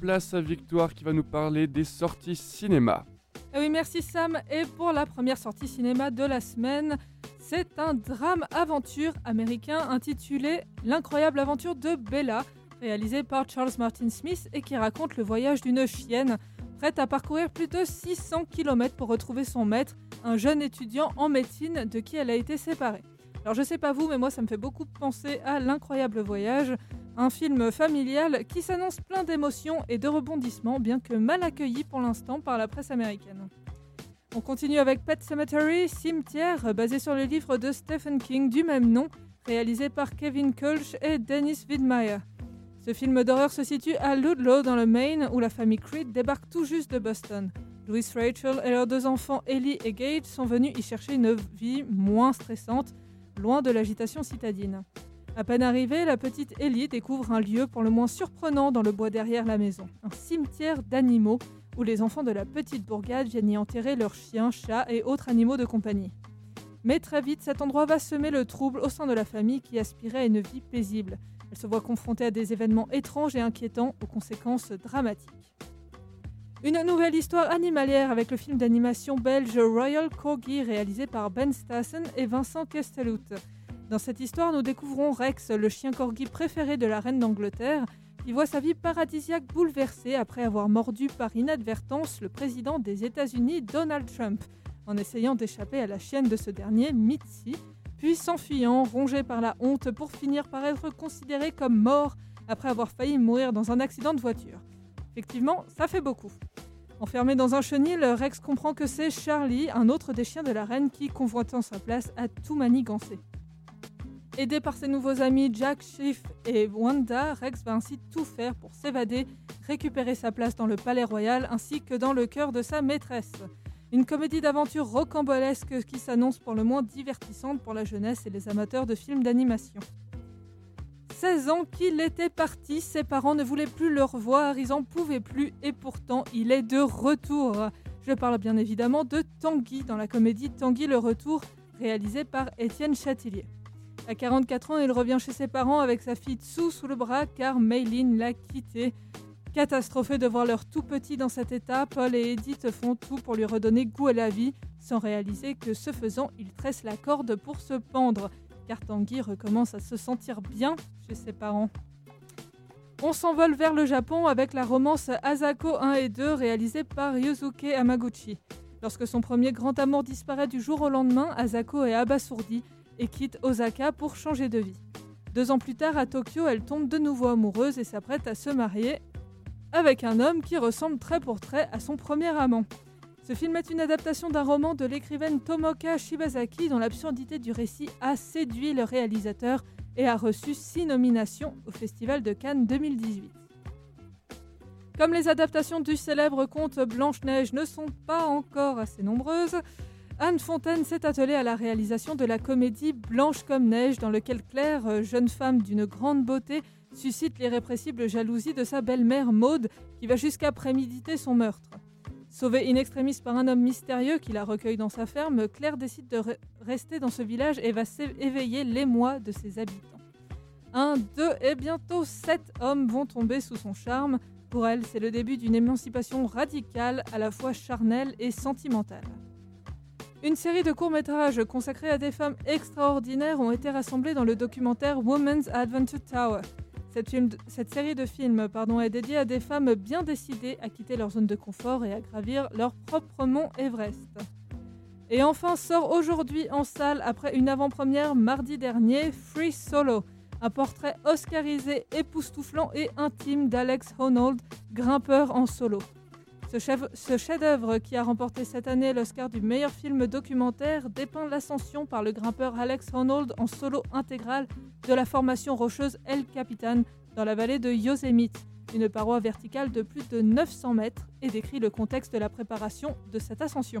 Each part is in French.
Place à Victoire qui va nous parler des sorties cinéma. Eh oui, merci Sam. Et pour la première sortie cinéma de la semaine, c'est un drame-aventure américain intitulé L'incroyable aventure de Bella, réalisé par Charles Martin Smith et qui raconte le voyage d'une chienne prête à parcourir plus de 600 km pour retrouver son maître, un jeune étudiant en médecine de qui elle a été séparée. Alors je sais pas vous, mais moi ça me fait beaucoup penser à L'incroyable voyage, un film familial qui s'annonce plein d'émotions et de rebondissements, bien que mal accueilli pour l'instant par la presse américaine. On continue avec Pet Cemetery, Cimetière, basé sur le livre de Stephen King du même nom, réalisé par Kevin Kulch et Dennis Widmeyer. Ce film d'horreur se situe à Ludlow dans le Maine où la famille Creed débarque tout juste de Boston. Louis Rachel et leurs deux enfants Ellie et Gage sont venus y chercher une vie moins stressante, loin de l'agitation citadine. À peine arrivée, la petite Ellie découvre un lieu pour le moins surprenant dans le bois derrière la maison, un cimetière d'animaux où les enfants de la petite bourgade viennent y enterrer leurs chiens, chats et autres animaux de compagnie. Mais très vite, cet endroit va semer le trouble au sein de la famille qui aspirait à une vie paisible. Elle se voit confrontée à des événements étranges et inquiétants aux conséquences dramatiques. Une nouvelle histoire animalière avec le film d'animation belge Royal Corgi réalisé par Ben Stassen et Vincent Castellout. Dans cette histoire, nous découvrons Rex, le chien corgi préféré de la reine d'Angleterre, qui voit sa vie paradisiaque bouleversée après avoir mordu par inadvertance le président des États-Unis Donald Trump, en essayant d'échapper à la chienne de ce dernier, Mitzi, puis s'enfuyant, rongé par la honte, pour finir par être considéré comme mort après avoir failli mourir dans un accident de voiture. Effectivement, ça fait beaucoup. Enfermé dans un chenil, Rex comprend que c'est Charlie, un autre des chiens de la reine, qui, convoitant sa place, a tout manigancé. Aidé par ses nouveaux amis Jack, Schiff et Wanda, Rex va ainsi tout faire pour s'évader, récupérer sa place dans le palais royal ainsi que dans le cœur de sa maîtresse. Une comédie d'aventure rocambolesque qui s'annonce pour le moins divertissante pour la jeunesse et les amateurs de films d'animation. 16 ans qu'il était parti, ses parents ne voulaient plus le revoir, ils en pouvaient plus et pourtant il est de retour. Je parle bien évidemment de Tanguy dans la comédie Tanguy le retour réalisée par Étienne Châtillier. À 44 ans, il revient chez ses parents avec sa fille Tsu sous le bras car Maylin l'a quitté. Catastrophé de voir leur tout petit dans cet état, Paul et Edith font tout pour lui redonner goût à la vie, sans réaliser que ce faisant, ils tressent la corde pour se pendre, car Tanguy recommence à se sentir bien chez ses parents. On s'envole vers le Japon avec la romance Asako 1 et 2 réalisée par Yusuke Amaguchi. Lorsque son premier grand amour disparaît du jour au lendemain, Asako est abasourdie et quitte Osaka pour changer de vie. Deux ans plus tard, à Tokyo, elle tombe de nouveau amoureuse et s'apprête à se marier avec un homme qui ressemble trait pour trait à son premier amant. Ce film est une adaptation d'un roman de l'écrivaine Tomoka Shibazaki dont l'absurdité du récit a séduit le réalisateur et a reçu six nominations au Festival de Cannes 2018. Comme les adaptations du célèbre conte Blanche-Neige ne sont pas encore assez nombreuses, Anne Fontaine s'est attelée à la réalisation de la comédie Blanche comme neige, dans lequel Claire, jeune femme d'une grande beauté, suscite l'irrépressible jalousie de sa belle-mère Maude, qui va jusqu'à préméditer son meurtre. Sauvée in extremis par un homme mystérieux qui la recueille dans sa ferme, Claire décide de rester dans ce village et va éveiller l'émoi de ses habitants. Un, deux et bientôt sept hommes vont tomber sous son charme. Pour elle, c'est le début d'une émancipation radicale, à la fois charnelle et sentimentale. Une série de courts-métrages consacrés à des femmes extraordinaires ont été rassemblés dans le documentaire Women's Adventure Tower. Cette, série de films est dédiée à des femmes bien décidées à quitter leur zone de confort et à gravir leur propre mont Everest. Et enfin sort aujourd'hui en salle, après une avant-première mardi dernier, Free Solo, un portrait oscarisé, époustouflant et intime d'Alex Honnold, grimpeur en solo. Ce chef-d'œuvre qui a remporté cette année l'Oscar du meilleur film documentaire dépeint l'ascension par le grimpeur Alex Honnold en solo intégral de la formation rocheuse El Capitan dans la vallée de Yosemite, une paroi verticale de plus de 900 mètres, et décrit le contexte de la préparation de cette ascension.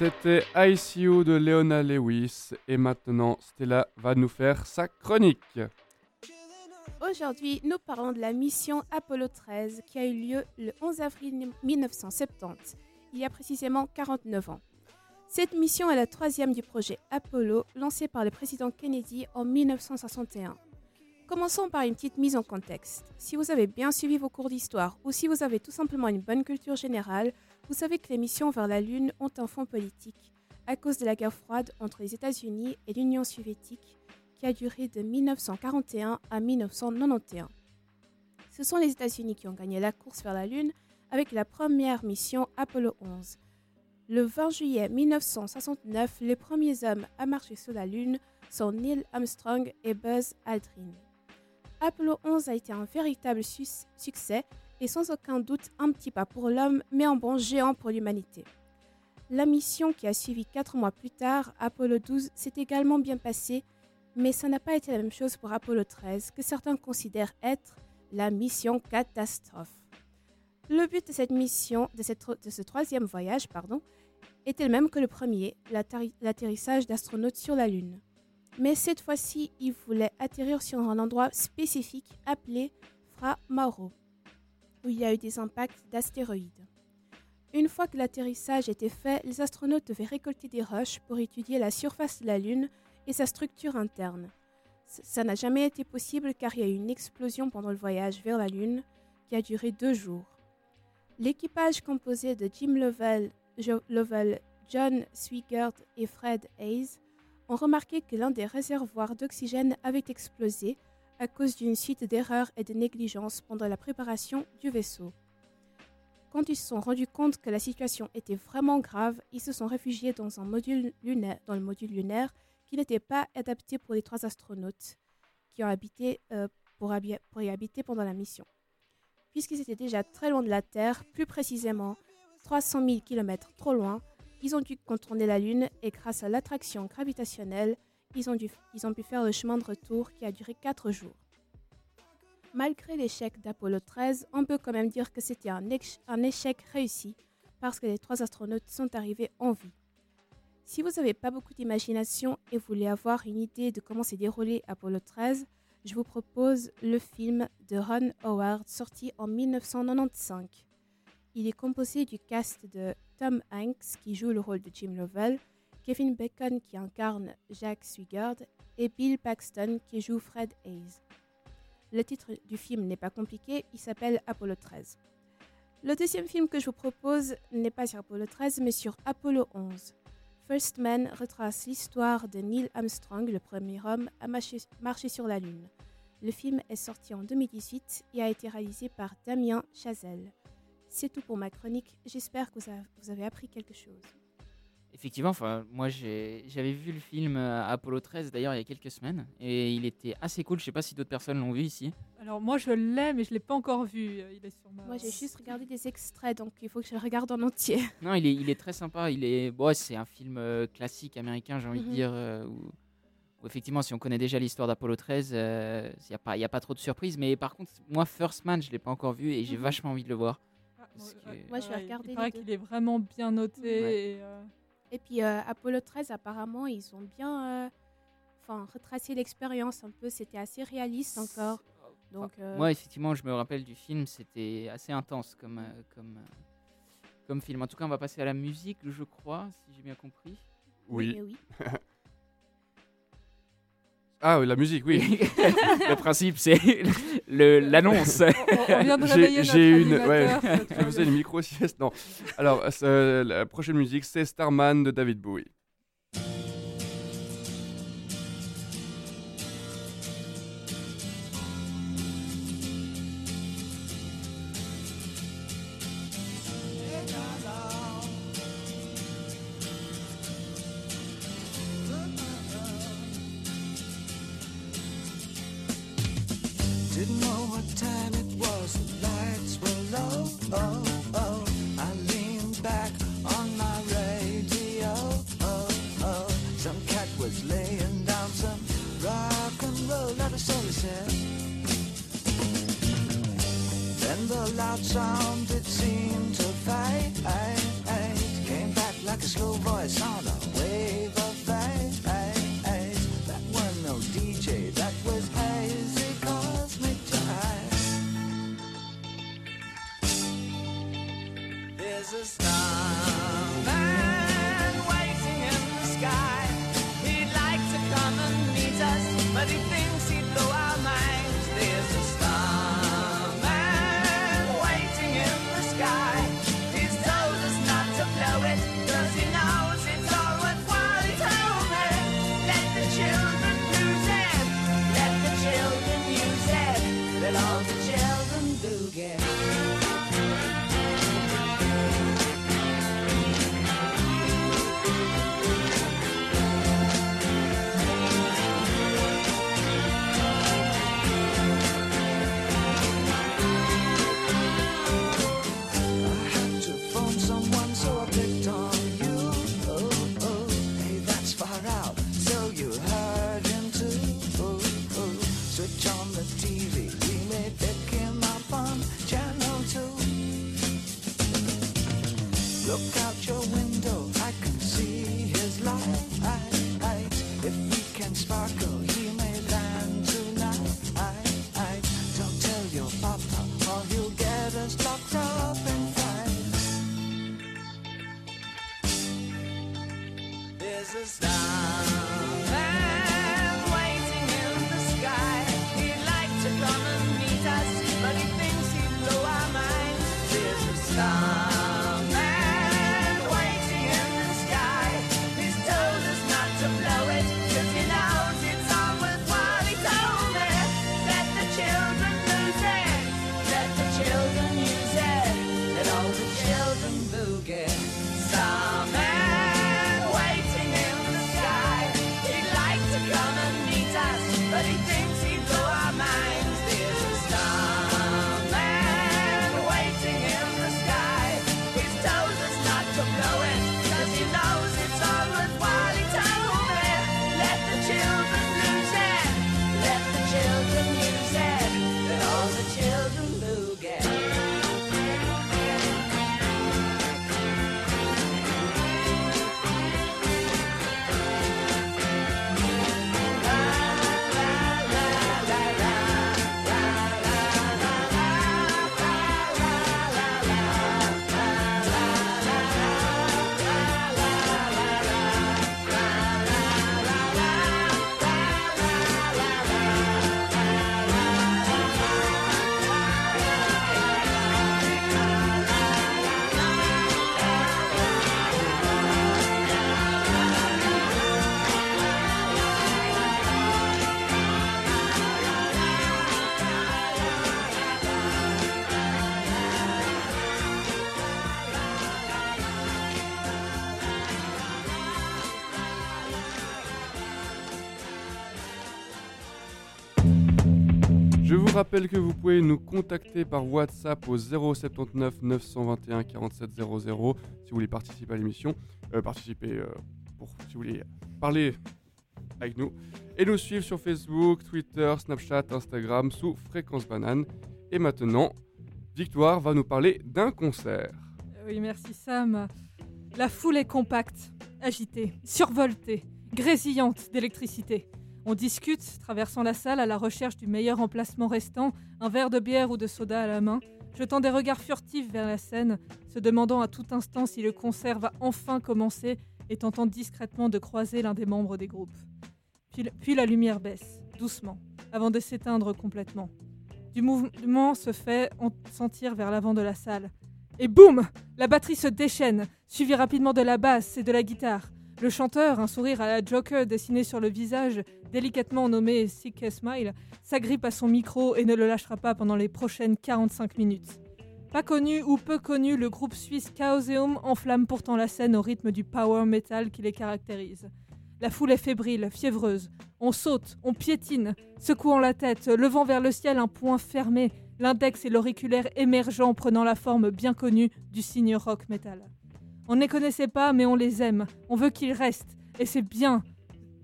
C'était ICU de Leona Lewis et maintenant Stella va nous faire sa chronique. Aujourd'hui, nous parlons de la mission Apollo 13 qui a eu lieu le 11 avril 1970, il y a précisément 49 ans. Cette mission est la troisième du projet Apollo lancé par le président Kennedy en 1961. Commençons par une petite mise en contexte. Si vous avez bien suivi vos cours d'histoire ou si vous avez tout simplement une bonne culture générale, vous savez que les missions vers la Lune ont un fond politique à cause de la guerre froide entre les États-Unis et l'Union soviétique qui a duré de 1941 à 1991. Ce sont les États-Unis qui ont gagné la course vers la Lune avec la première mission Apollo 11. Le 20 juillet 1969, les premiers hommes à marcher sur la Lune sont Neil Armstrong et Buzz Aldrin. Apollo 11 a été un véritable su- succès et sans aucun doute un petit pas pour l'homme, mais un bond géant pour l'humanité. La mission qui a suivi quatre mois plus tard, Apollo 12, s'est également bien passée, mais ça n'a pas été la même chose pour Apollo 13, que certains considèrent être la mission catastrophe. Le but de cette mission, de, ce troisième voyage, pardon, était le même que le premier, l'atterrissage d'astronautes sur la Lune. Mais cette fois-ci, ils voulaient atterrir sur un endroit spécifique appelé Fra Mauro, où il y a eu des impacts d'astéroïdes. Une fois que l'atterrissage était fait, les astronautes devaient récolter des roches pour étudier la surface de la Lune et sa structure interne. Ça n'a jamais été possible car il y a eu une explosion pendant le voyage vers la Lune qui a duré deux jours. L'équipage composé de Jim Lovell, John Swigert et Fred Hayes ont remarqué que l'un des réservoirs d'oxygène avait explosé à cause d'une suite d'erreurs et de négligences pendant la préparation du vaisseau. Quand ils se sont rendus compte que la situation était vraiment grave, ils se sont réfugiés dans, un module lunaire, dans le module lunaire qui n'était pas adapté pour les trois astronautes qui ont habité, euh, pour, pour y habiter pendant la mission. Puisqu'ils étaient déjà très loin de la Terre, plus précisément 300 000 km trop loin, ils ont dû contourner la Lune et grâce à l'attraction gravitationnelle, ils ont, dû- ils ont pu faire le chemin de retour qui a duré 4 jours. Malgré l'échec d'Apollo 13, on peut quand même dire que c'était un, un échec réussi parce que les trois astronautes sont arrivés en vie. Si vous n'avez pas beaucoup d'imagination et voulez avoir une idée de comment s'est déroulé Apollo 13, je vous propose le film de Ron Howard sorti en 1995. Il est composé du cast de Tom Hanks qui joue le rôle de Jim Lovell, Kevin Bacon qui incarne Jack Swigert et Bill Paxton qui joue Fred Hayes. Le titre du film n'est pas compliqué, il s'appelle Apollo 13. Le deuxième film que je vous propose n'est pas sur Apollo 13 mais sur Apollo 11. First Man retrace l'histoire de Neil Armstrong, le premier homme à marcher, sur la Lune. Le film est sorti en 2018 et a été réalisé par Damien Chazelle. C'est tout pour ma chronique, j'espère que vous avez appris quelque chose. Effectivement, enfin, moi j'avais vu le film euh, Apollo 13 d'ailleurs il y a quelques semaines et il était assez cool. Je sais pas si d'autres personnes l'ont vu ici. Alors moi je l'ai, mais je l'ai pas encore vu. euh, Il est sur ma. Moi j'ai juste regardé des extraits donc il faut que je le regarde en entier. Non, il est, il est très sympa. Il est, bon, c'est un film euh, classique américain, j'ai envie Mhm. de dire. euh, où, où effectivement, si on connaît déjà l'histoire d'Apollo 13, il n'y a, pas- y a pas trop de surprises. Mais par contre, moi, First Man, je l'ai pas encore vu et j'ai Mhm. vachement envie de le voir. Ah, que- Moi, je vais ouais, regarder Il paraît qu'il est vraiment bien noté. Ouais. Et, euh, Et puis euh, Apollo 13 apparemment ils ont bien euh, enfin, retracé l'expérience un peu, c'était assez réaliste encore. Donc euh, Moi, effectivement, je me rappelle du film, c'était assez intense comme, euh, comme, euh, comme film. En tout cas, on va passer à la musique, je crois, si j'ai bien compris. Oui. mais oui. Ah, oui, la musique, oui. le principe, c'est le- l'annonce. on, on vient de J'ai- réveiller j'ai notre une- ouais. Je faisais bien. une micro-sieste. Non. Alors, c'est- la prochaine musique, c'est Starman de David Bowie. Vous rappelle que vous pouvez nous contacter par WhatsApp au 079 921 47 00 si vous voulez participer à l'émission. Euh, participer euh, pour si vous voulez parler avec nous. Et nous suivre sur Facebook, Twitter, Snapchat, Instagram sous Fréquence Banane. Et maintenant, Victoire va nous parler d'un concert. Oui, merci Sam. La foule est compacte, agitée, survoltée, grésillante d'électricité. On discute, traversant la salle à la recherche du meilleur emplacement restant, un verre de bière ou de soda à la main, jetant des regards furtifs vers la scène, se demandant à tout instant si le concert va enfin commencer et tentant discrètement de croiser l'un des membres des groupes. Puis, la lumière baisse, doucement, avant de s'éteindre complètement. Du mouvement se fait en- sentir vers l'avant de la salle. Et boum La batterie se déchaîne, suivie rapidement de la basse et de la guitare. Le chanteur, un sourire à la Joker dessiné sur le visage, délicatement nommé Sick Smile, s'agrippe à son micro et ne le lâchera pas pendant les prochaines 45 minutes. Pas connu ou peu connu, le groupe suisse Chaoseum enflamme pourtant la scène au rythme du power metal qui les caractérise. La foule est fébrile, fiévreuse. On saute, on piétine, secouant la tête, levant vers le ciel un poing fermé, l'index et l'auriculaire émergeant prenant la forme bien connue du signe rock metal. On ne les connaissait pas, mais on les aime. On veut qu'ils restent. Et c'est bien,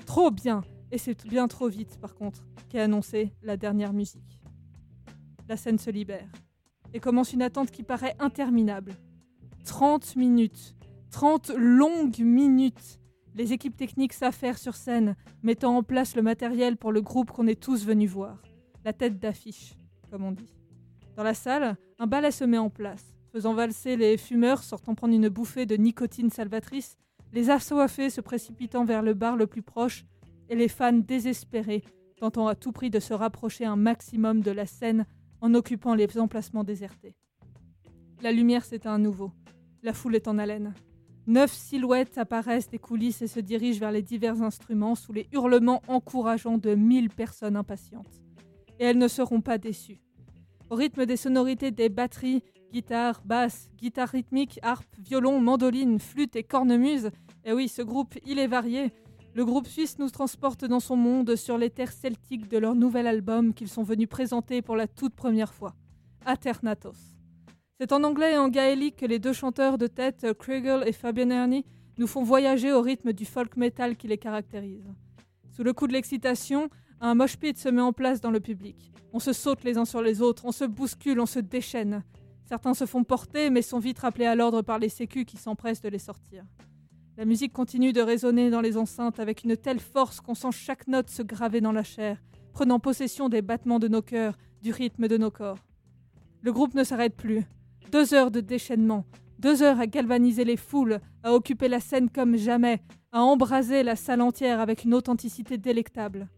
trop bien, et c'est bien trop vite par contre, qu'est annoncé la dernière musique. La scène se libère. Et commence une attente qui paraît interminable. 30 minutes. 30 longues minutes. Les équipes techniques s'affairent sur scène, mettant en place le matériel pour le groupe qu'on est tous venus voir. La tête d'affiche, comme on dit. Dans la salle, un ballet se met en place, faisant valser les fumeurs sortant prendre une bouffée de nicotine salvatrice, les assoiffés se précipitant vers le bar le plus proche, et les fans désespérés tentant à tout prix de se rapprocher un maximum de la scène en occupant les emplacements désertés. La lumière s'éteint à nouveau. La foule est en haleine. Neuf silhouettes apparaissent des coulisses et se dirigent vers les divers instruments sous les hurlements encourageants de mille personnes impatientes. Et elles ne seront pas déçues. Au rythme des sonorités des batteries, guitare, basse, guitare rythmique, harpe, violon, mandoline, flûte et cornemuse, et oui, ce groupe, il est varié. Le groupe suisse nous transporte dans son monde sur les terres celtiques de leur nouvel album qu'ils sont venus présenter pour la toute première fois, Aternatos. C'est en anglais et en gaélique que les deux chanteurs de tête, Kriegel et Fabian Ernie, nous font voyager au rythme du folk metal qui les caractérise. Sous le coup de l'excitation, un mosh pit se met en place dans le public. On se saute les uns sur les autres, on se bouscule, on se déchaîne. Certains se font porter, mais sont vite rappelés à l'ordre par les sécus qui s'empressent de les sortir. La musique continue de résonner dans les enceintes avec une telle force qu'on sent chaque note se graver dans la chair, prenant possession des battements de nos cœurs, du rythme de nos corps. Le groupe ne s'arrête plus. Deux heures de déchaînement, deux heures à galvaniser les foules, à occuper la scène comme jamais, à embraser la salle entière avec une authenticité délectable.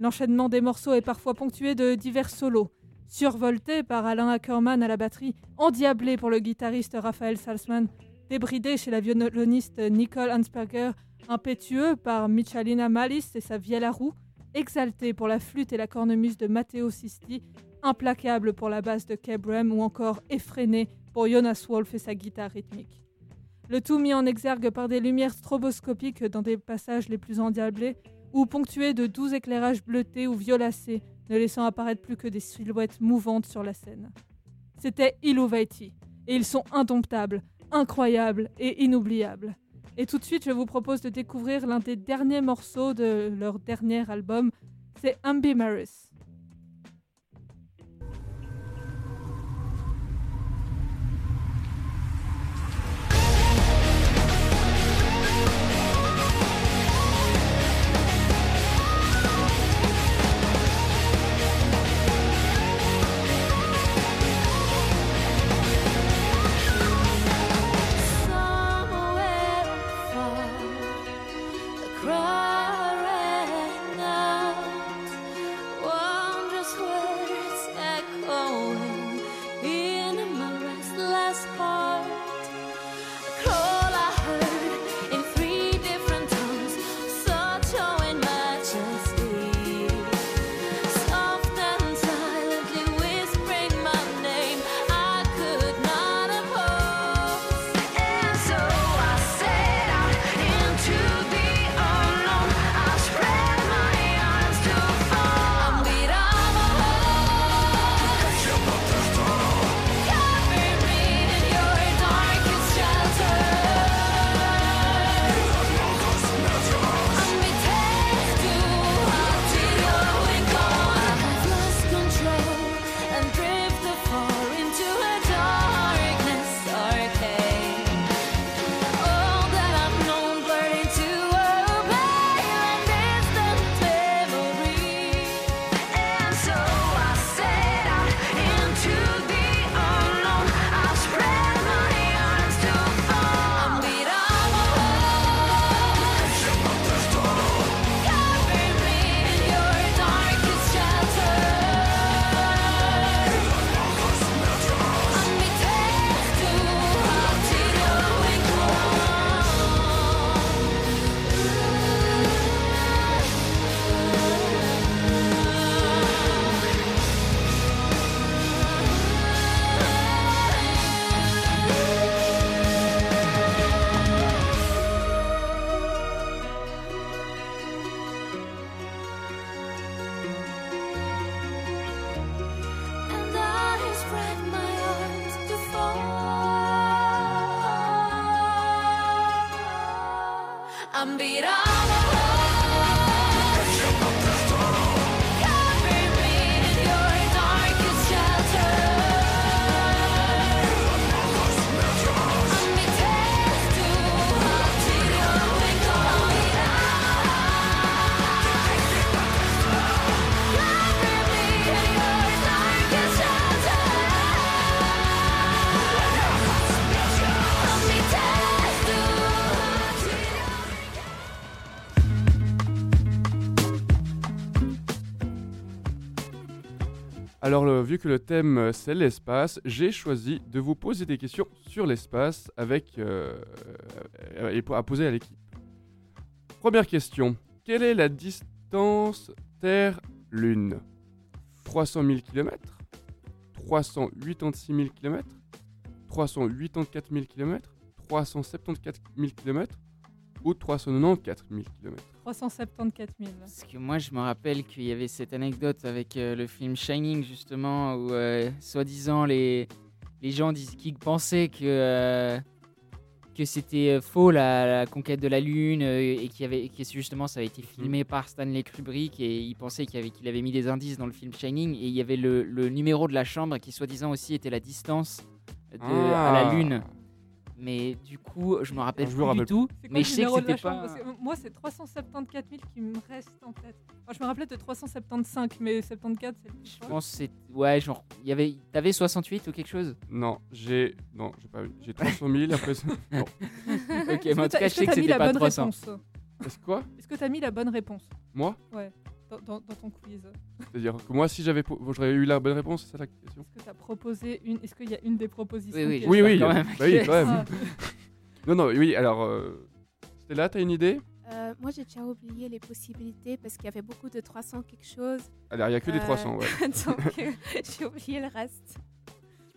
L'enchaînement des morceaux est parfois ponctué de divers solos, survoltés par Alain Ackerman à la batterie, endiablés pour le guitariste Raphaël Salzman, débridé chez la violoniste Nicole Hansberger, impétueux par Michalina Malis et sa vielle à roue, exalté pour la flûte et la cornemuse de Matteo Sisti, implacable pour la basse de Kebrem ou encore effréné pour Jonas Wolf et sa guitare rythmique. Le tout mis en exergue par des lumières stroboscopiques dans des passages les plus endiablés, ou ponctué de doux éclairages bleutés ou violacés, ne laissant apparaître plus que des silhouettes mouvantes sur la scène. C'était Illuvaiti, et ils sont indomptables, incroyables et inoubliables. Et tout de suite, je vous propose de découvrir l'un des derniers morceaux de leur dernier album, c'est Ambimaris. Somewhere Alors, vu que le thème euh, c'est l'espace, j'ai choisi de vous poser des questions sur l'espace avec euh, euh, à poser à l'équipe. Première question. Quelle est la distance Terre-Lune? 300 000 km 386 000 km 384 000 km 374 000 km ou 394 000 km 374 000. Parce que moi, je me rappelle qu'il y avait cette anecdote avec euh, le film Shining, justement, où, euh, soi-disant, les, les gens disent, qui pensaient que, euh, que c'était faux, la, la conquête de la Lune, euh, et qu'il y avait, que justement, ça avait été filmé par Stanley Kubrick, et ils pensaient qu'il avait, qu'il avait mis des indices dans le film Shining, et il y avait le, le numéro de la chambre qui, soi-disant, aussi était la distance de, à la Ah. Lune. Mais du coup, je me rappelle Je plus rappelle du tout. Quoi Mais le je sais que c'était chambre pas- Parce que Moi, c'est 374 000 qui me reste en tête. Enfin, je me rappelais de 375, mais 74, c'est le plus Je pense que c'est. Ouais, genre. Il y avait. T'avais 68 ou quelque chose? Non, j'ai. Non, j'ai pas. J'ai 300 000 après. ça- Non. Ok, mais en tout que cas, t'as- je sais que t'as mis c'était la pas bonne 300. réponse? Est-ce quoi? Est-ce que tu as mis la bonne réponse? Moi? Dans, dans- dans ton quiz C'est-à-dire que moi, si j'avais. J'aurais eu la bonne réponse, c'est ça la question Est-ce que tu as proposé une Est-ce qu'il y a une des propositions Oui, oui, Oui, oui, quand même. Bah oui, quand même. Ah, Non, non, oui, alors. Euh... Stella, t'as une idée Euh, moi, j'ai déjà oublié les possibilités parce qu'il y avait beaucoup de 300 quelque chose. Alors, il y a que des Euh, 300, ouais. Donc, j'ai oublié le reste.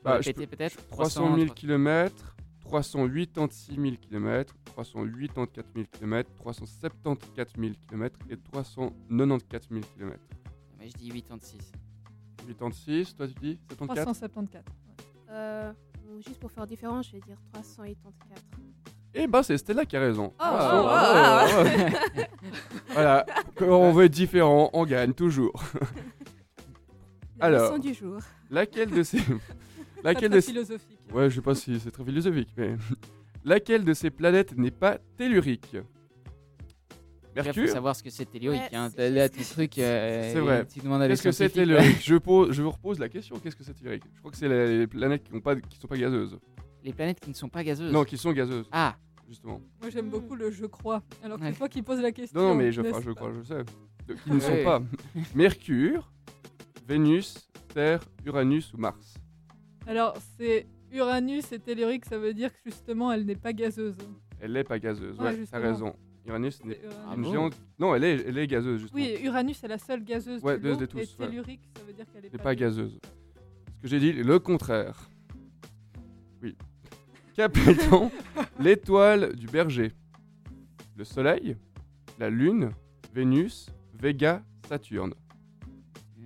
Bah, peut-être 300 000 km, 386 000 km, 384 000 km, 374 000 km et 394 000 km. Mais je dis 86. 86, toi tu dis 74 374. Euh, juste pour faire différent, je vais dire 384. Eh ben, c'est Stella qui a raison. Oh, oh, oh. voilà, quand on veut être différent, on gagne toujours. La Alors. du jour. Laquelle de ces. Laquelle très de ces. philosophique. Ouais, je sais pas si c'est très philosophique, mais. Laquelle de ces planètes n'est pas tellurique? Il faut Mercure? savoir ce que c'est tellurique. Ouais, hein. Là, ton truc. euh, C'est vrai. À des Qu'est-ce que c'est tellurique? je, pose, je vous repose la question. Qu'est-ce que c'est tellurique? Je crois que c'est les planètes qui ne pas, qui sont pas gazeuses. Les planètes qui ne sont pas gazeuses. Non, qui sont gazeuses, Ah, justement. Moi, j'aime beaucoup le je crois. Alors que Ouais. c'est toi qui poses la question. Non, non, mais je, enfin, je crois, je sais. De- qui ne sont pas Mercure, Vénus, Terre, Uranus ou Mars? Alors, c'est Uranus et tellurique, ça veut dire que justement, elle n'est pas gazeuse. Elle n'est pas gazeuse, Ouais, ouais, t'as raison. Uranus n'est. Ah une bon géante. Non, elle est, elle est gazeuse, justement. Oui, Uranus est la seule gazeuse Ouais, de tous, et ouais. tellurique, ça veut dire qu'elle est n'est pas, pas gazeuse. Ce que j'ai dit, le contraire. Oui. Qu'appelle-t-on l'étoile du berger Le Soleil, la Lune, Vénus, Vega, Saturne.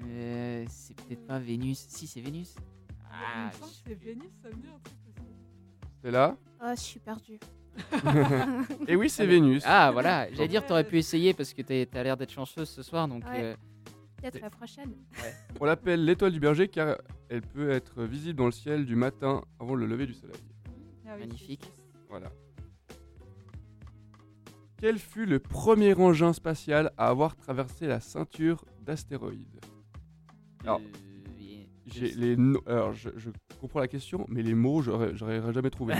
euh, c'est peut-être pas Vénus. Si, c'est Vénus. Ah, que c'est Vénus, ça me dit un truc aussi. C'est là Oh, je suis perdue. Et oui, c'est Vénus. Ah, voilà. J'allais dire, t'aurais pu essayer parce que t'es- t'as l'air d'être chanceuse ce soir. Donc, Ouais. euh, Peut-être la prochaine. On l'appelle l'étoile du berger car elle peut être visible dans le ciel du matin avant le lever du soleil. Ah oui, Magnifique. c'est. Voilà. Quel fut le premier engin spatial à avoir traversé la ceinture d'astéroïdes? Alors, les no- Alors, je, je comprends la question, mais les mots, j'aurais jamais trouvé.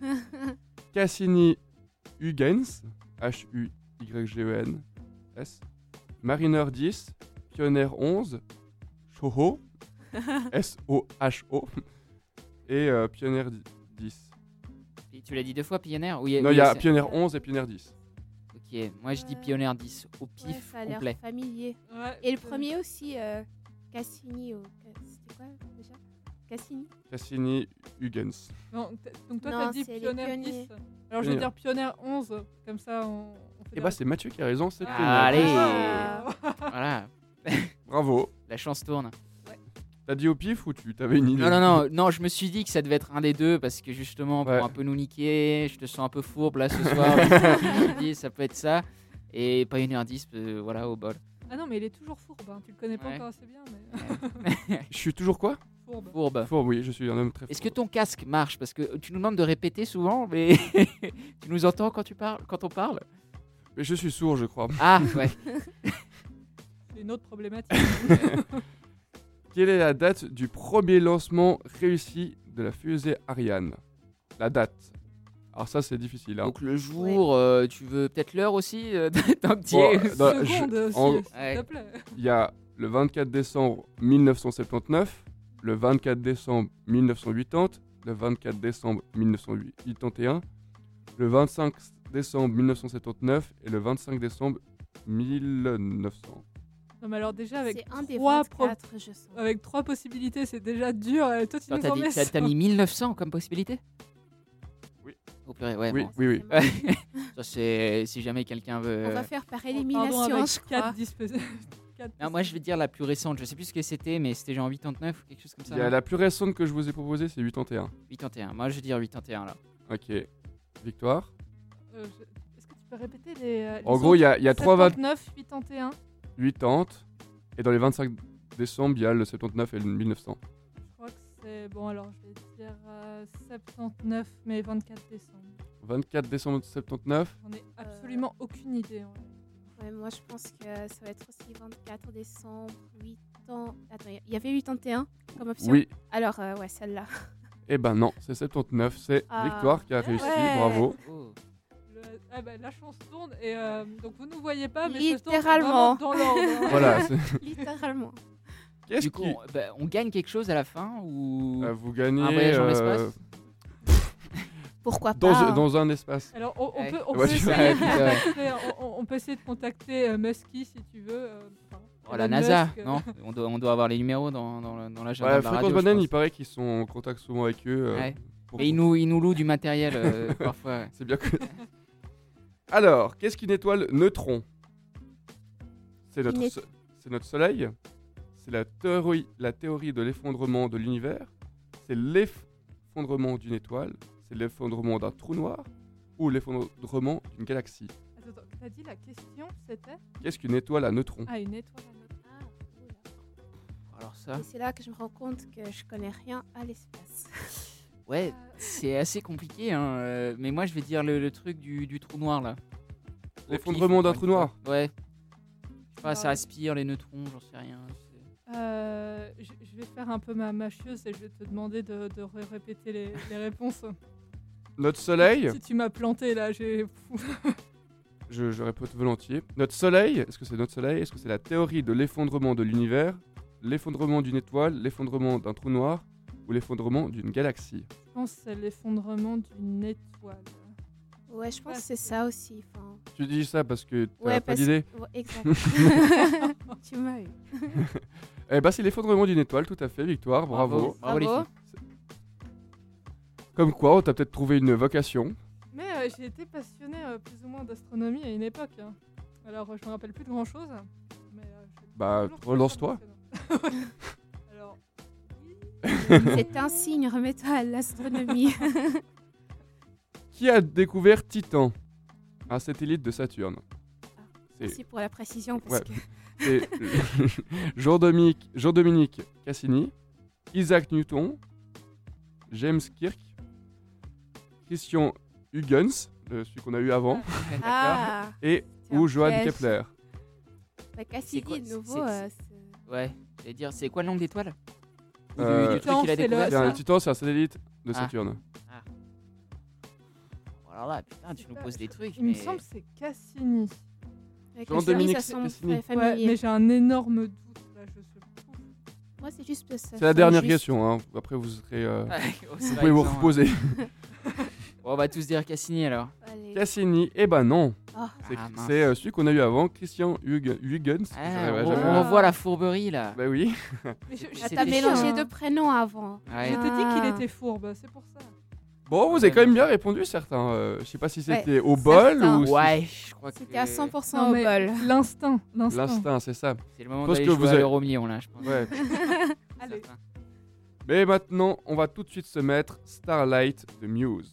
Cassini Huygens, H-U-Y-G-E-N-S, Mariner 10, Pioneer 11, Soho, S-O-H-O, et euh, Pioneer 10. Et Tu l'as dit deux fois, Pioneer Oui, Non, oui, il y a Pioneer 11 et Pioneer 10. Ok, moi je dis Pioneer 10 au Ouais, pif ça a l'air familier. Ouais, Et le premier aussi, euh, Cassini. au- quoi déjà? Cassini? Cassini Huygens. Non, donc toi, t'as dit Pionnier pionniers. 10. Alors, je vais dire Pionnier 11, comme ça, on, on fait Et des bah, c'est Mathieu qui a raison, c'est Ah, allez. Ah. Voilà, Bravo. la chance tourne. T'as dit au pif ou tu t'avais une idée? Non, non, non, non, je me suis dit que ça devait être un des deux parce que justement, pour Ouais. un peu nous niquer, je te sens un peu fourbe là ce soir. je me suis dit, ça peut être ça. Et Pioneer 10, euh, voilà, au bol. Ah non, mais il est toujours fourbe. hein. Tu le connais pas Ouais. encore assez bien, mais Je suis toujours quoi? Fourbe. Fourbe. Fort, oui, je suis un homme très Est-ce que ton casque marche? Parce que tu nous demandes de répéter souvent, mais tu nous entends quand, tu parles, quand on parle? Mais je suis sourd, je crois. Ah, ouais. C'est une autre problématique. Quelle est la date du premier lancement réussi de la fusée Ariane? La date. Alors ça, c'est difficile. Hein. Donc le jour, euh, tu veux peut-être l'heure aussi euh, Tant que t'y Bon, es. dans- je- Seconde, si- en- s'il Ouais. te plaît. Il y a le 24 décembre 1979, le 24 décembre 1980, le 24 décembre 1981, le 25 décembre 1979 et le 25 décembre 1900. Non, mais alors déjà, avec C'est un des trois, pro- 24, je sens. avec trois possibilités, c'est déjà dur. Euh, Toi, tu Attends, nous T'as en dit- mets t'as- t'as cinq. mis 1900 comme possibilité? Au purée, ouais. oui, bon. oui, oui. Ça, c'est si jamais quelqu'un veut. On va faire par Oh, Pardon, élimination, avec je quatre crois. Non, moi, je vais dire la plus récente. Je sais plus ce que c'était, mais c'était genre 89 ou quelque chose comme ça. Il y a non la plus récente que je vous ai proposée, c'est 81. 81. Moi, je vais dire 81 là. Ok. Victoire Euh, je- Est-ce que tu peux répéter les. euh, les En gros, il y a, il y a 3 20 79, 81. 80. Et dans les 25 décembre, il y a le 79 et le 1900. Je c'est. Bon, alors, je vais dire euh, 79, mais 24 décembre. 24 décembre 79. J'en ai absolument aucune idée. en vrai. Ouais, moi, je pense que ça va être aussi 24 décembre, 8 ans. Attends, il y avait 81 comme option? Oui. Alors, euh, ouais, celle-là. Eh ben non, c'est 79. C'est Ah. Victoire qui a réussi. Ouais. Bravo. Oh. Le- ah bah, la chance tourne et euh, donc vous ne voyez pas, mais Littéralement. ça tourne dans l'ordre. hein. Voilà. c'est- Littéralement. Qu'est-ce Du coup, qui. on, bah, on gagne quelque chose à la fin ou Euh, vous gagnez. un voyage dans euh, l'espace Pourquoi dans, pas hein. dans un espace. Alors on, on Ouais. peut, on, Ouais, peut essayer de contacter, on, on- on peut essayer de contacter euh, Musky si tu veux. euh, Oh, la NASA, Musk, euh, non? On doit, on doit avoir les numéros dans, dans, dans l'agenda Ouais, de la Fréquence radio, Banane, il paraît qu'ils sont en contact souvent avec eux. euh, Ouais. pour- Et ils nous, ils nous louent du matériel euh, parfois. ouais. C'est bien que. Alors, qu'est-ce qu'une étoile neutron C'est notre, so- c'est notre Soleil? C'est la théorie, la théorie de l'effondrement de l'univers. C'est l'effondrement d'une étoile. C'est l'effondrement d'un trou noir. Ou l'effondrement d'une galaxie. Attends, t'as dit la question c'était? Qu'est-ce qu'une étoile à neutrons? Ah, une étoile à neutre. Ah. Alors ça, Et c'est là que je me rends compte que je connais rien à l'espace. ouais, c'est assez compliqué. Hein, euh, mais moi, je vais dire le, le truc du, du trou noir là. L'effondrement d'un trou noir. Ouais. Je sais pas, ça aspire les neutrons, j'en sais rien. Euh, je je vais faire un peu ma mâchieuse et je vais te demander de, de ré- répéter les, les réponses. Notre Soleil, Si tu m'as planté là, j'ai. je, je répète volontiers. Notre Soleil, est-ce que c'est notre Soleil? Est-ce que c'est la théorie de l'effondrement de l'univers? L'effondrement d'une étoile L'effondrement d'un trou noir Ou l'effondrement d'une galaxie? Je pense que c'est l'effondrement d'une étoile. Ouais, je pense Ouais, que c'est ça aussi. enfin. Tu dis ça parce que tu Ouais, pas parce- d'idée? Ouais, exact. tu m'as eu. Eh bah c'est l'effondrement d'une étoile, tout à fait, victoire, bravo. Bravo, les Bravo. filles. Comme quoi, on t'a peut-être trouvé une vocation. Mais euh, j'ai été passionnée euh, plus ou moins d'astronomie à une époque. hein. Alors euh, je me rappelle plus de grand chose. Mais, euh, j'ai Bah, toujours trouvé ça relance-toi. passionnant. Alors. C'est un signe, remets-toi à l'astronomie. Qui a découvert Titan? Un satellite de Saturne. C'est Merci pour la précision. Parce Ouais. que... c'est Jean-Dominique Jean-Dominique Cassini, Isaac Newton, James Kirk, Christian Huygens, le- celui qu'on a eu avant, Ah, et c'est ou Johann piège. Kepler. bah, Cassidy, quoi, de nouveau. c'est- euh, c'est- c'est- Ouais, j'allais dire, c'est quoi le nom du- Euh, du, truc qu'il a Titan, c'est le- C'est un ça. Titan, c'est un satellite de Ah. Saturne. Alors là, putain, tu nous poses des trucs. Il me semble que c'est Cassini. Avec semble Cassini. très Ouais, mais j'ai un énorme doute là. Je sais pas. Moi, c'est juste que ça C'est la dernière juste. question, hein. après vous serez... euh, oh, vous vrai, pouvez vous reposer. Bon, on va tous dire Cassini alors. Allez. Cassini, eh ben non, Ah, c'est Ah, mince. c'est, euh, celui qu'on a eu avant, Christian Huyg- Huygens. Ah, J'arriverai on, jamais on voit la fourberie là. Bah oui. Mais je, je- Ah, C'était t'as mélangé chiant, deux hein. prénoms avant. Ouais. Je t'ai dit qu'il Ah. était fourbe, c'est pour ça. Bon, vous avez quand même bien répondu certains. euh, je sais pas si c'était au bol certains. ou si- Ouais, je crois que C'était à 100% Non, au bol. L'instinct, l'instinct. c'est ça. c'est le moment d'aller que jouer vous à avez- l'euro million là, je pense. Ouais. Allez. Mais maintenant, on va tout de suite se mettre Starlight de Muse.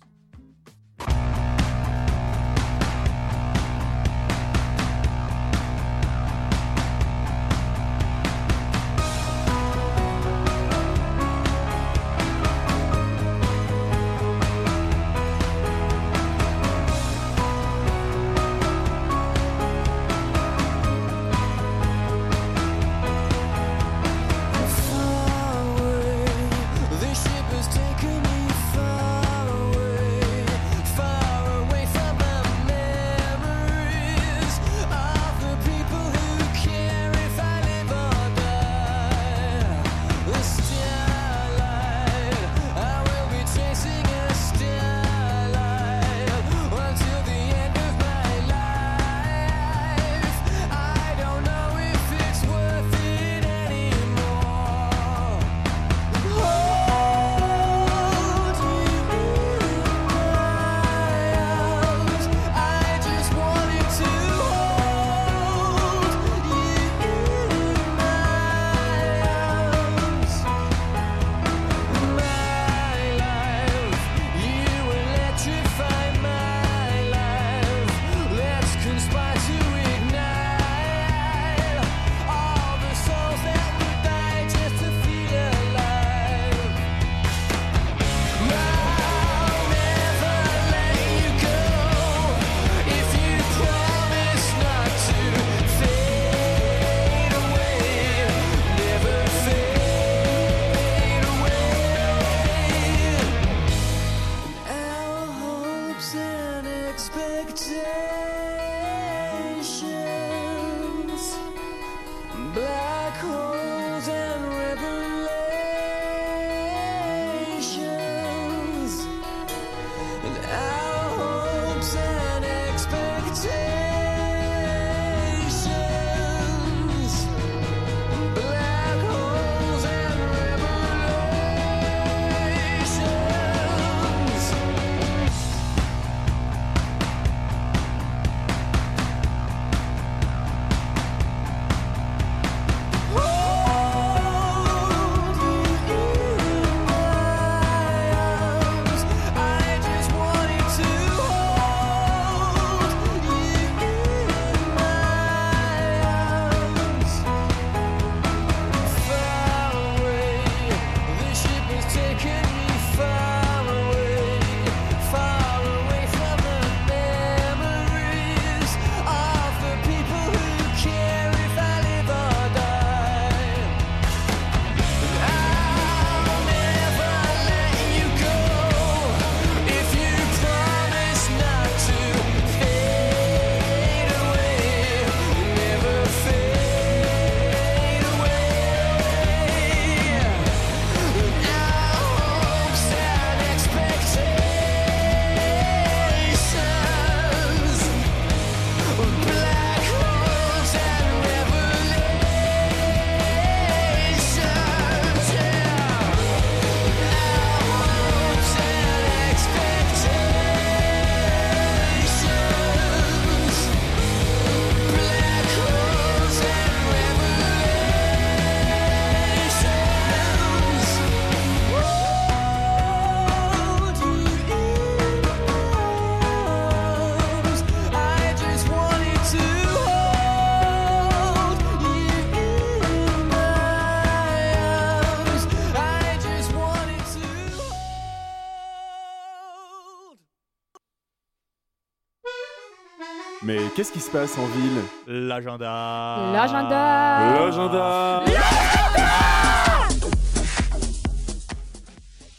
Qu'est-ce qui se passe en ville L'agenda. L'agenda. L'agenda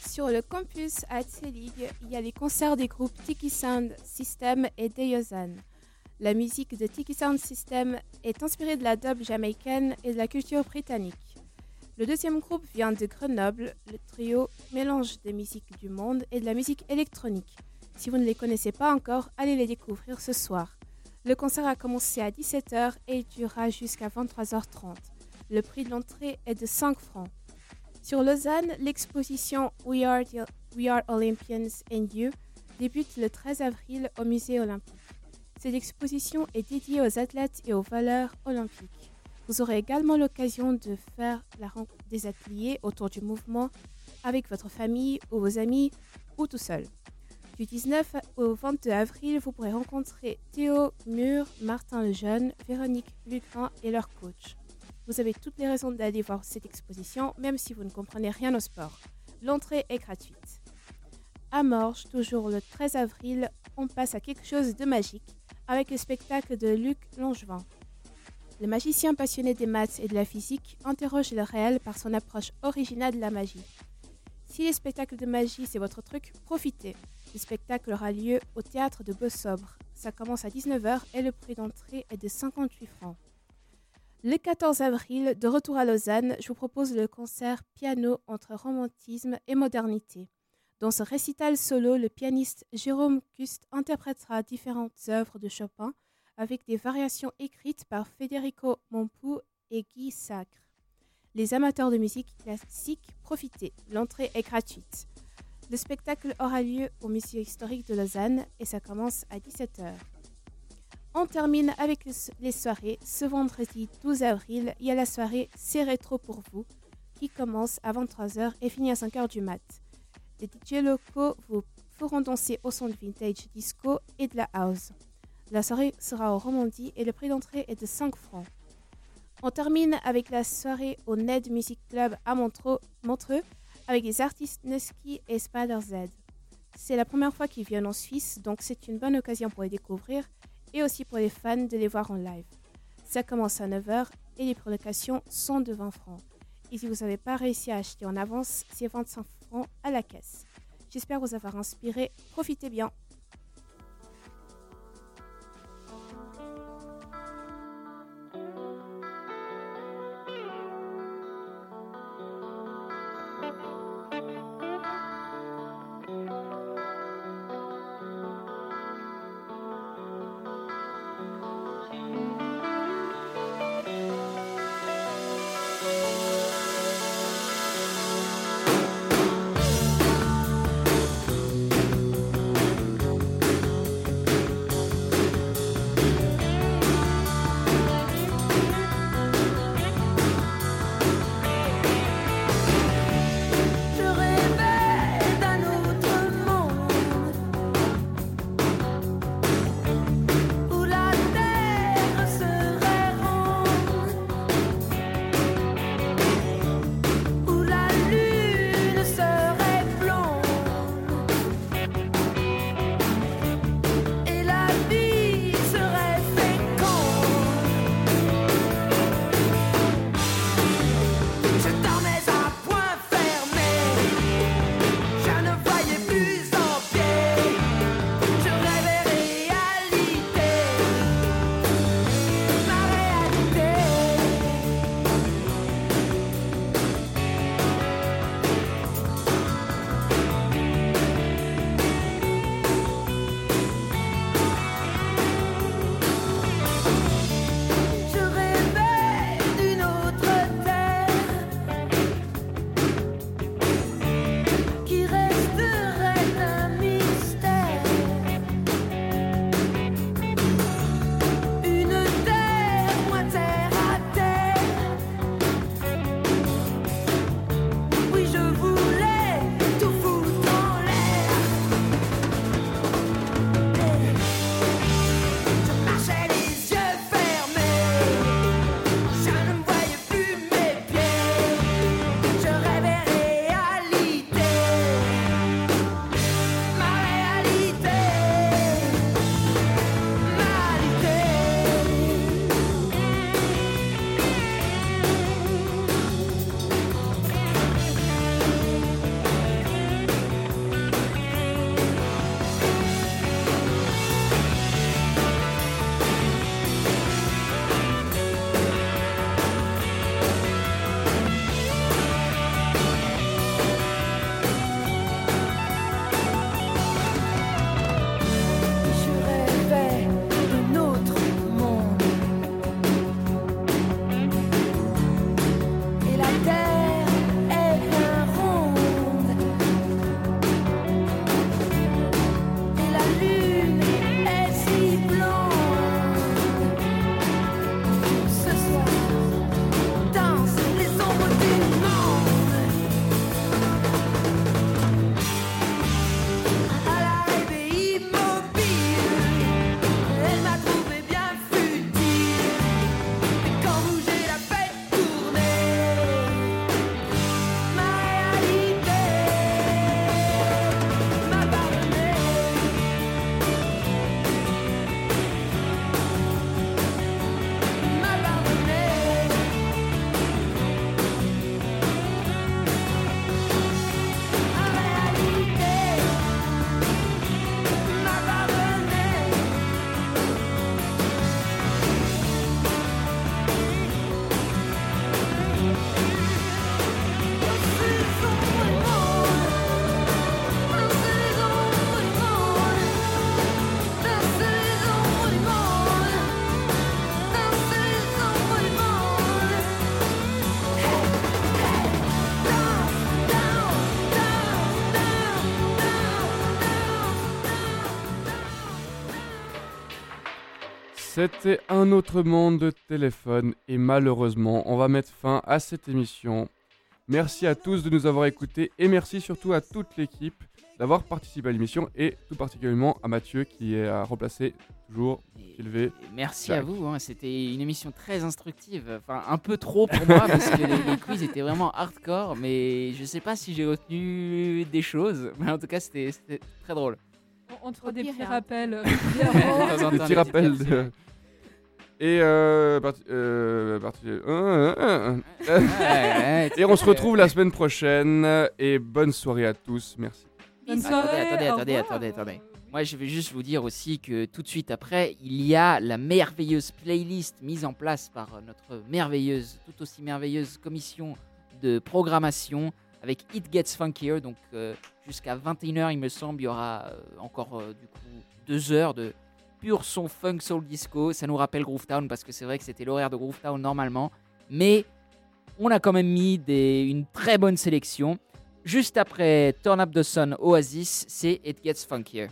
Sur le campus à Tselig, il y a les concerts des groupes Tiki Sound System et Deyozan. La musique de Tiki Sound System est inspirée de la dub jamaïcaine et de la culture britannique. Le deuxième groupe vient de Grenoble. Le trio mélange des musiques du monde et de la musique électronique. Si vous ne les connaissez pas encore, allez les découvrir ce soir. Le concert a commencé à 17h et durera jusqu'à 23h30. Le prix de l'entrée est de 5 francs. Sur Lausanne, l'exposition We Are, We Olympians and You débute le 13 avril au musée olympique. Cette exposition est dédiée aux athlètes et aux valeurs olympiques. Vous aurez également l'occasion de faire la ren- des ateliers autour du mouvement avec votre famille ou vos amis ou tout seul. Du 19 au 22 avril, vous pourrez rencontrer Théo Mur, Martin Lejeune, Véronique Lucrin et leur coach. Vous avez toutes les raisons d'aller voir cette exposition, même si vous ne comprenez rien au sport. L'entrée est gratuite. À Morges, toujours le 13 avril, on passe à quelque chose de magique avec le spectacle de Luc Langevin. Le magicien passionné des maths et de la physique interroge le réel par son approche originale de la magie. Si les spectacles de magie c'est votre truc, profitez. Le spectacle aura lieu au théâtre de Beau-Sobre. Ça commence à 19h et le prix d'entrée est de 58 francs. Le 14 avril, de retour à Lausanne, je vous propose le concert piano entre romantisme et modernité. Dans ce récital solo, le pianiste Jérôme Cust interprétera différentes œuvres de Chopin avec des variations écrites par Federico Mompou et Guy Sacre. Les amateurs de musique classique, profitez, l'entrée est gratuite. Le spectacle aura lieu au Musée historique de Lausanne et ça commence à 17h. On termine avec les soirées. Ce vendredi 12 avril, il y a la soirée C'est rétro pour vous qui commence à 23h et finit à 5h du mat. Les DJ locaux vous feront danser au son de vintage disco et de la house. La soirée sera au Romandie et le prix d'entrée est de 5 francs. On termine avec la soirée au Ned Music Club à Montreux, avec les artistes Nusky et Spider Z. C'est la première fois qu'ils viennent en Suisse, donc c'est une bonne occasion pour les découvrir et aussi pour les fans de les voir en live. Ça commence à 9h et les prolocations sont de 20 francs. Et si vous n'avez pas réussi à acheter en avance, c'est 25 francs à la caisse. J'espère vous avoir inspiré. Profitez bien. C'était un autre monde de téléphone et malheureusement, on va mettre fin à cette émission. Merci à tous de nous avoir écoutés et merci surtout à toute l'équipe d'avoir participé à l'émission et tout particulièrement à Mathieu qui a remplacé toujours et Merci Jack. à vous, hein, c'était une émission très instructive. Enfin, un peu trop pour moi parce que les, les quiz étaient vraiment hardcore, mais je sais pas si j'ai retenu des choses. Mais en tout cas, c'était très drôle. On, on te fera Au des petits rappels. Des petits rappels de... Et on se retrouve la semaine prochaine et bonne soirée à tous. Merci. Bonne Bisous. soirée. Attendez, attendez, attendez, attendez. Moi, je vais juste vous dire aussi que tout de suite après, il y a la merveilleuse playlist mise en place par euh, notre merveilleuse, tout aussi merveilleuse commission de programmation avec It Gets Funkier. Donc, euh, jusqu'à 21h, il me semble, il y aura euh, encore euh, du coup deux heures de pur son funk soul disco. Ça nous rappelle Groovetown parce que c'est vrai que c'était l'horaire de Groovetown normalement. Mais on a quand même mis des, une très bonne sélection. Juste après Turn Up the Sun Oasis, c'est It Gets Funkier.